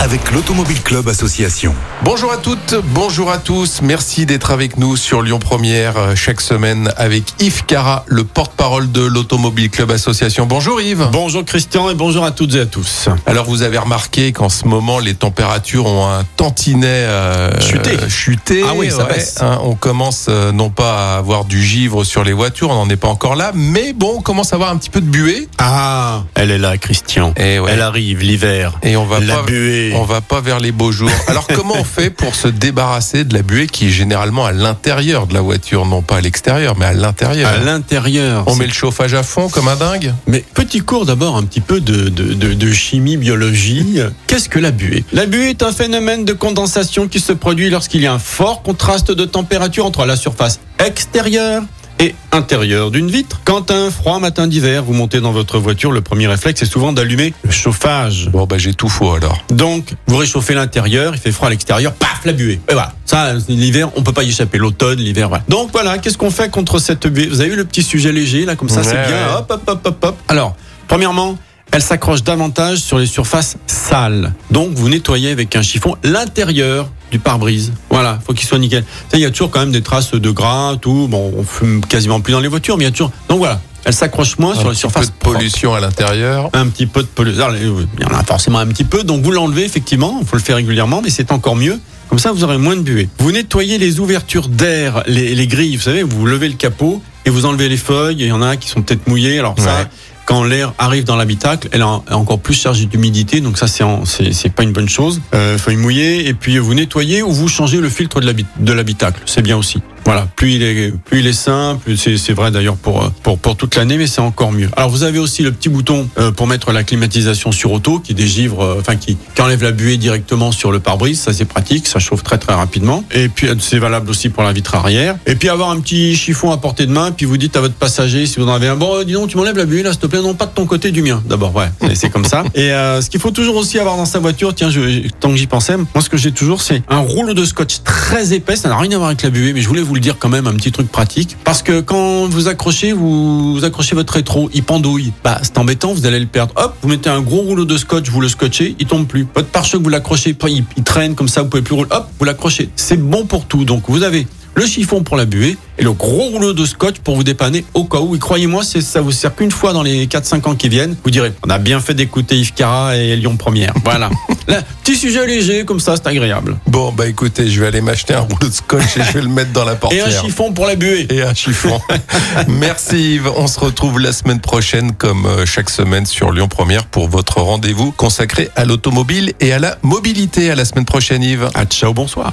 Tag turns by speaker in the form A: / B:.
A: avec l'Automobile Club Association.
B: Bonjour à toutes, bonjour à tous. Merci d'être avec nous sur Lyon Première euh, chaque semaine avec Yves Cara, le porte-parole de l'Automobile Club Association. Bonjour Yves.
C: Bonjour Christian et bonjour à toutes et à tous.
B: Alors vous avez remarqué qu'en ce moment les températures ont un tantinet euh,
C: Chuté.
B: chuté.
C: Ah oui, ça baisse.
B: hein. on commence euh, non pas à avoir du givre sur les voitures, on n'en est pas encore là, mais bon, on commence à avoir un petit peu de buée.
C: Ah, elle est là Christian.
B: Et ouais.
C: Elle arrive l'hiver.
B: Et on va
C: La
B: pas,
C: buée.
B: On va pas vers les beaux jours. Alors comment on fait pour se débarrasser de la buée qui est généralement à l'intérieur de la voiture, non pas à l'extérieur, mais à l'intérieur?
C: À l'intérieur.
B: On met le chauffage à fond comme un dingue?
C: Mais petit cours d'abord un petit peu de, de, de, de chimie, biologie. Qu'est-ce que la buée? La buée est un phénomène de condensation qui se produit lorsqu'il y a un fort contraste de température entre la surface extérieure et intérieure d'une vitre. Quand un froid matin d'hiver, vous montez dans votre voiture, le premier réflexe est souvent d'allumer le chauffage.
B: Bon bah j'ai tout faux alors.
C: Donc, vous réchauffez l'intérieur, il fait froid à l'extérieur, paf, la buée. Et voilà. Ça, l'hiver, on peut pas y échapper. L'automne, l'hiver, voilà. Donc voilà, qu'est-ce qu'on fait contre cette buée? Vous avez eu le petit sujet léger, là, comme ça, c'est bien.
B: ouais.
C: Hop, hop, hop, hop, hop. Alors, premièrement, elle s'accroche davantage sur les surfaces sales. Donc, vous nettoyez avec un chiffon l'intérieur du pare-brise. Voilà, faut qu'il soit nickel. Il y a toujours quand même des traces de gras, tout. Bon, on fume quasiment plus dans les voitures, mais il y a toujours. Donc voilà, elle s'accroche moins sur
B: un
C: les
B: petit
C: surfaces
B: peu de pollution à l'intérieur.
C: un petit peu de pollution. Alors, Il y en a forcément un petit peu, donc vous l'enlevez effectivement, il faut le faire régulièrement, mais c'est encore mieux. Comme ça, vous aurez moins de buée. Vous nettoyez les ouvertures d'air, les, les grilles, vous savez, vous levez le capot et vous enlevez les feuilles. Il y en a qui sont peut-être mouillées. Alors ça. Quand l'air arrive dans l'habitacle, elle est encore plus chargée d'humidité, donc ça c'est pas une bonne chose. Euh, feuilles mouillées et puis vous nettoyez ou vous changez le filtre de l'habitacle, c'est bien aussi. Voilà, plus il est plus il est sain, plus c'est vrai d'ailleurs pour pour pour toute l'année, mais c'est encore mieux. Alors vous avez aussi le petit bouton euh, pour mettre la climatisation sur auto qui dégivre, euh, enfin qui, qui enlève la buée directement sur le pare-brise, ça c'est pratique, ça chauffe très très rapidement. Et puis euh, c'est valable aussi pour la vitre arrière. Et puis avoir un petit chiffon à portée de main, puis vous dites à votre passager si vous en avez un, bon dis donc tu m'enlèves la buée là s'il te plaît, non pas de ton côté du mien. D'abord ouais, c'est- c'est comme ça. Et euh, ce qu'il faut toujours aussi avoir dans sa voiture, tiens, je, tant que j'y pensais, moi ce que j'ai toujours c'est un rouleau de scotch très épais, ça n'a rien à voir avec la buée, mais je voulais vous le dire quand même, un petit truc pratique, parce que quand vous accrochez, vous, vous accrochez votre rétro, il pendouille. Bah c'est embêtant, vous allez le perdre. Hop, vous mettez un gros rouleau de scotch, vous le scotchez, il tombe plus. Votre pare-choc, vous l'accrochez, il, il traîne comme ça, vous pouvez plus rouler. Hop, vous l'accrochez. C'est bon pour tout. Donc vous avez le chiffon pour la buée et le gros rouleau de scotch pour vous dépanner au cas où. Et croyez-moi, ça vous sert qu'une fois dans les 4-5 ans qui viennent. Vous direz, on a bien fait d'écouter Yves Cara et Lyon Première. Voilà. Là, petit sujet léger, comme ça, c'est agréable.
B: Bon bah écoutez, je vais aller m'acheter un rouleau de scotch et je vais le mettre dans la
C: Et
B: portière.
C: un chiffon pour la buée.
B: et un chiffon. Merci Yves. On se retrouve la semaine prochaine comme euh, chaque semaine sur Lyon Première pour votre rendez-vous consacré à l'automobile et à la mobilité. À la semaine prochaine Yves.
C: Ah, ciao, bonsoir.